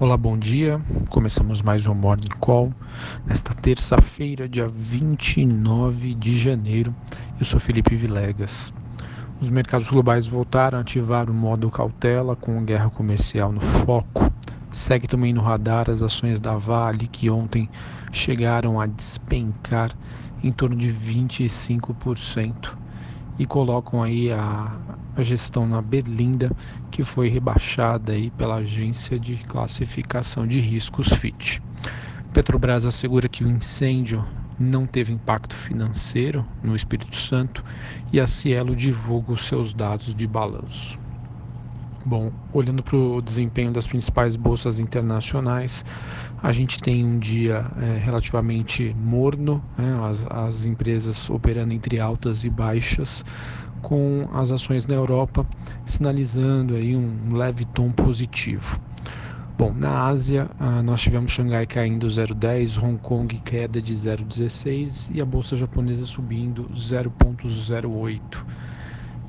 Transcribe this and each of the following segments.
Olá, bom dia. Começamos mais um Morning Call nesta terça-feira, dia 29 de janeiro. Eu sou Felipe Vilegas. Os mercados globais voltaram a ativar o modo cautela com guerra comercial no foco. Segue também no radar as ações da Vale, que ontem chegaram a despencar em torno de 25% e colocam aí a, a gestão na Berlinda, que foi rebaixada aí pela agência de classificação de riscos Fitch. Petrobras assegura que o incêndio não teve impacto financeiro no Espírito Santo e a Cielo divulga os seus dados de balanço. Bom, olhando para o desempenho das principais bolsas internacionais, a gente tem um dia é, relativamente morno, né, as, as empresas operando entre altas e baixas, com as ações na Europa sinalizando aí um leve tom positivo. Bom, na Ásia, nós tivemos Xangai caindo 0,10, Hong Kong queda de 0,16 e a bolsa japonesa subindo 0,08.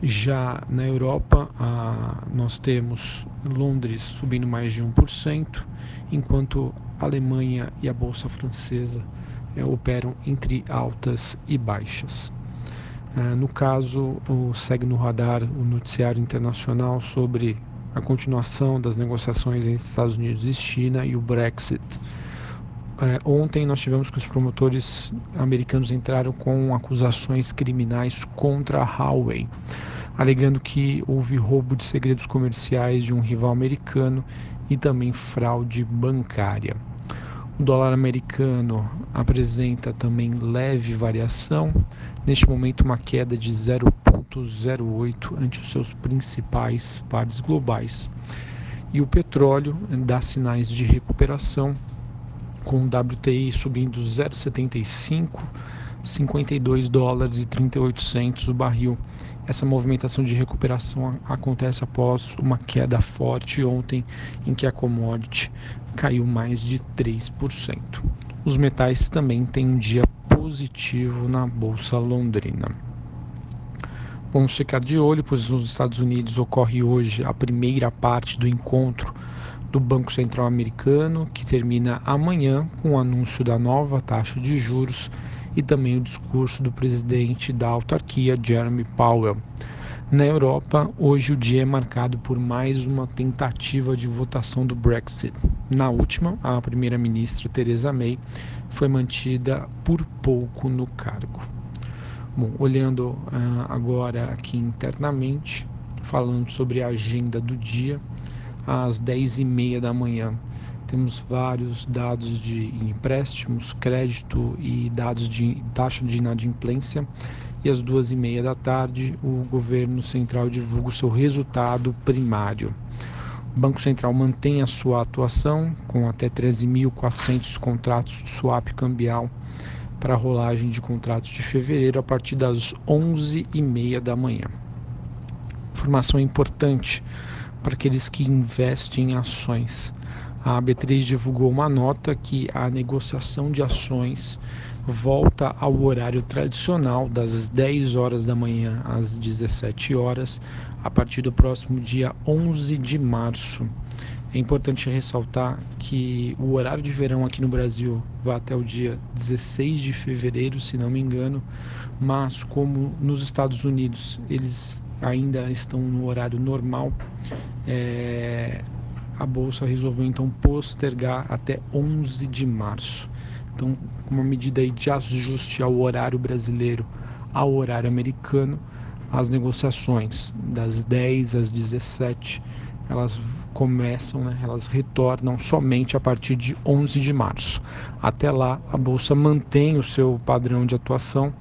Já na Europa, ah, nós temos Londres subindo mais de 1%, enquanto a Alemanha e a Bolsa Francesa eh, operam entre altas e baixas. Ah, no caso, segue no radar o noticiário internacional sobre a continuação das negociações entre Estados Unidos e China e o Brexit. É, ontem nós tivemos que os promotores americanos entraram com acusações criminais contra a Huawei, alegando que houve roubo de segredos comerciais de um rival americano e também fraude bancária. O dólar americano apresenta também leve variação, neste momento uma queda de 0,08 ante os seus principais pares globais. E o petróleo dá sinais de recuperação, com o WTI subindo 0,75, 52 dólares e 38 centos o barril. Essa movimentação de recuperação acontece após uma queda forte ontem, em que a commodity caiu mais de 3%. Os metais também têm um dia positivo na bolsa londrina. Vamos ficar de olho, pois nos Estados Unidos ocorre hoje a primeira parte do encontro do Banco Central Americano, que termina amanhã com o anúncio da nova taxa de juros e também o discurso do presidente da autarquia, Jeremy Powell. Na Europa, hoje o dia é marcado por mais uma tentativa de votação do Brexit. Na última, a primeira-ministra Theresa May foi mantida por pouco no cargo. Bom, olhando uh, agora aqui internamente, falando sobre a agenda do dia, às 10h30 da manhã. Temos vários dados de empréstimos, crédito e dados de taxa de inadimplência. E às duas e meia da tarde, o governo central divulga o seu resultado primário. O Banco Central mantém a sua atuação com até 13.400 contratos de swap cambial para a rolagem de contratos de fevereiro a partir das 11h30 da manhã. Informação importante: para aqueles que investem em ações. A B3 divulgou uma nota que a negociação de ações volta ao horário tradicional das 10 horas da manhã às 17 horas a partir do próximo dia 11 de março. É importante ressaltar que o horário de verão aqui no Brasil vai até o dia 16 de fevereiro, se não me engano, mas como nos Estados Unidos eles ainda estão no horário normal, é, a bolsa resolveu então postergar até 11 de março. Então, uma medida de ajuste ao horário brasileiro ao horário americano, as negociações das 10 às 17 elas começam, né, elas retornam somente a partir de 11 de março. Até lá, a bolsa mantém o seu padrão de atuação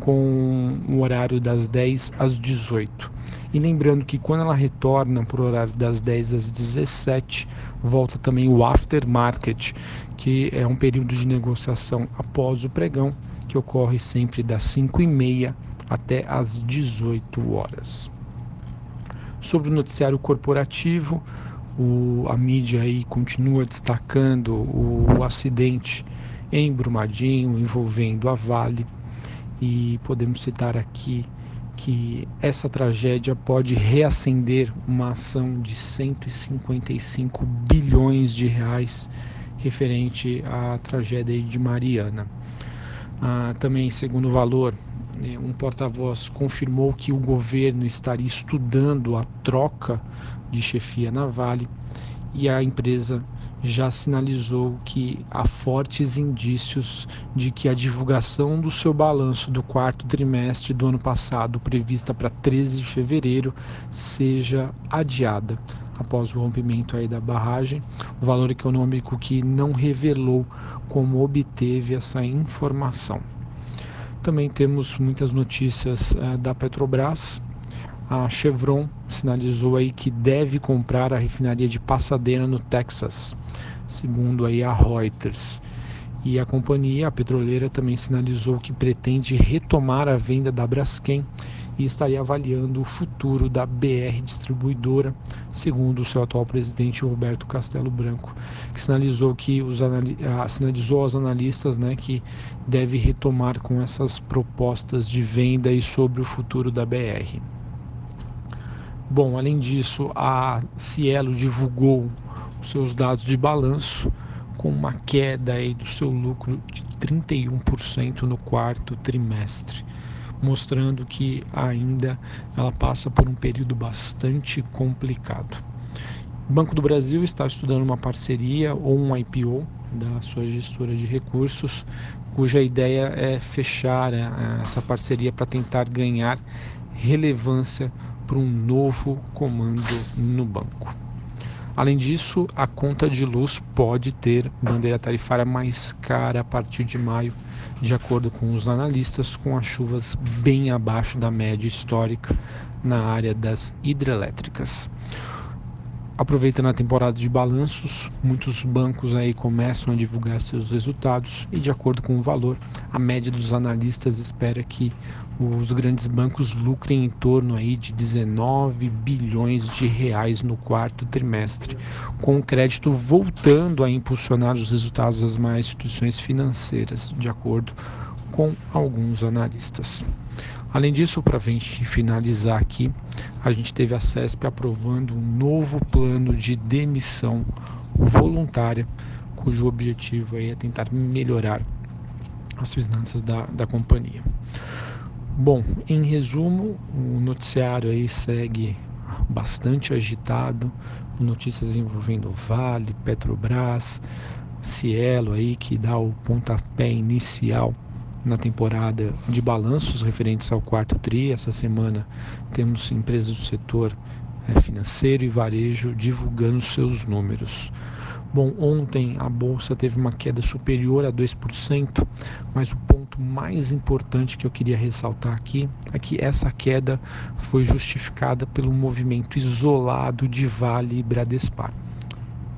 com o horário das 10 às 18. E lembrando que quando ela retorna para o horário das 10 às 17, volta também o aftermarket, que é um período de negociação após o pregão, que ocorre sempre das 5 e meia até às 18 horas. Sobre o noticiário corporativo, o, a mídia aí continua destacando o, o acidente em Brumadinho envolvendo a Vale e podemos citar aqui que essa tragédia pode reacender uma ação de 155 bilhões de reais referente à tragédia de Mariana. Ah, também, segundo o valor, né, um porta-voz confirmou que o governo estaria estudando a troca de chefia na Vale e a empresa já sinalizou que há fortes indícios de que a divulgação do seu balanço do quarto trimestre do ano passado, prevista para 13 de fevereiro, seja adiada após o rompimento aí da barragem, o valor econômico que não revelou como obteve essa informação. Também temos muitas notícias uh, da Petrobras, a Chevron sinalizou aí que deve comprar a refinaria de Pasadena no Texas, segundo aí a Reuters. E a companhia, a petroleira, também sinalizou que pretende retomar a venda da Braskem e estaria avaliando o futuro da BR Distribuidora, segundo o seu atual presidente Roberto Castelo Branco, que sinalizou que os sinalizou aos analistas, né, que deve retomar com essas propostas de venda e sobre o futuro da BR. Bom, além disso, a Cielo divulgou os seus dados de balanço com uma queda aí do seu lucro de 31% no quarto trimestre, mostrando que ainda ela passa por um período bastante complicado. O Banco do Brasil está estudando uma parceria ou um IPO da sua gestora de recursos, cuja ideia é fechar eh, essa parceria para tentar ganhar relevância para um novo comando no banco. Além disso, a conta de luz pode ter bandeira tarifária mais cara a partir de maio, de acordo com os analistas, com as chuvas bem abaixo da média histórica na área das hidrelétricas. Aproveitando a temporada de balanços, muitos bancos aí começam a divulgar seus resultados e de acordo com o valor, a média dos analistas espera que os grandes bancos lucrem em torno aí de 19 bilhões de reais no quarto trimestre, com o crédito voltando a impulsionar os resultados das mais instituições financeiras, de acordo com alguns analistas. Além disso, para a gente finalizar aqui, a gente teve a CESP aprovando um novo plano de demissão voluntária, cujo objetivo é tentar melhorar as finanças da, da companhia. Bom, em resumo, o noticiário aí segue bastante agitado, com notícias envolvendo Vale, Petrobras, Cielo aí que dá o pontapé inicial na temporada de balanços referentes ao quarto TRI. Essa semana temos empresas do setor é, financeiro e varejo divulgando seus números. Bom, ontem a bolsa teve uma queda superior a 2%, mas o ponto mais importante que eu queria ressaltar aqui é que essa queda foi justificada pelo movimento isolado de Vale e Bradespar.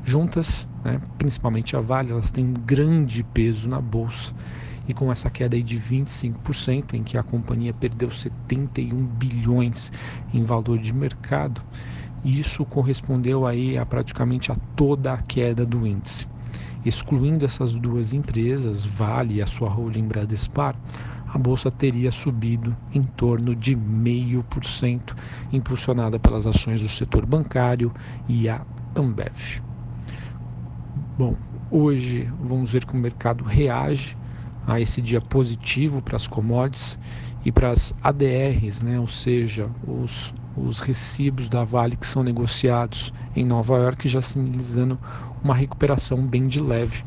Juntas, né, principalmente a Vale, elas têm um grande peso na bolsa e com essa queda aí de 25%, em que a companhia perdeu 71 bilhões em valor de mercado, isso correspondeu aí a praticamente a toda a queda do índice. Excluindo essas duas empresas, Vale e a sua holding Bradespar, a bolsa teria subido em torno de 0,5%, impulsionada pelas ações do setor bancário e a Ambev. Bom, hoje vamos ver como o mercado reage a esse dia positivo para as commodities e para as ADRs, né, ou seja, os, os recibos da Vale que são negociados em Nova York, já sinalizando uma recuperação bem de leve.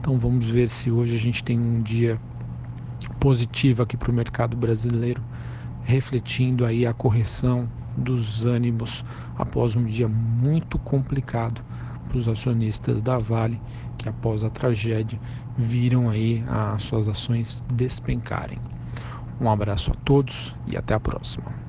Então vamos ver se hoje a gente tem um dia positivo aqui para o mercado brasileiro, refletindo aí a correção dos ânimos após um dia muito complicado para os acionistas da Vale, que após a tragédia viram aí as suas ações despencarem. Um abraço a todos e até a próxima.